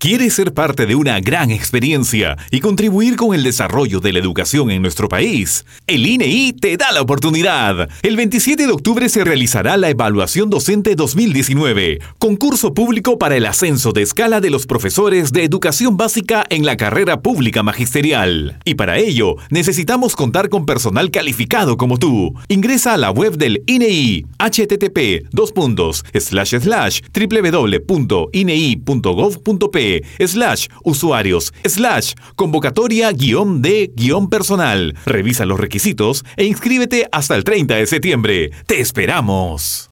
¿Quieres ser parte de una gran experiencia y contribuir con el desarrollo de la educación en nuestro país? El INEI te da la oportunidad. El 27 de octubre se realizará la Evaluación Docente 2019, concurso público para el ascenso de escala de los profesores de educación básica en la carrera pública magisterial. Y para ello, necesitamos contar con personal calificado como tú. Ingresa a la web del INEI, http www.inei.gov.p slash usuarios slash convocatoria guion de guion personal. Revisa los requisitos e inscríbete hasta el 30 de septiembre. ¡Te esperamos!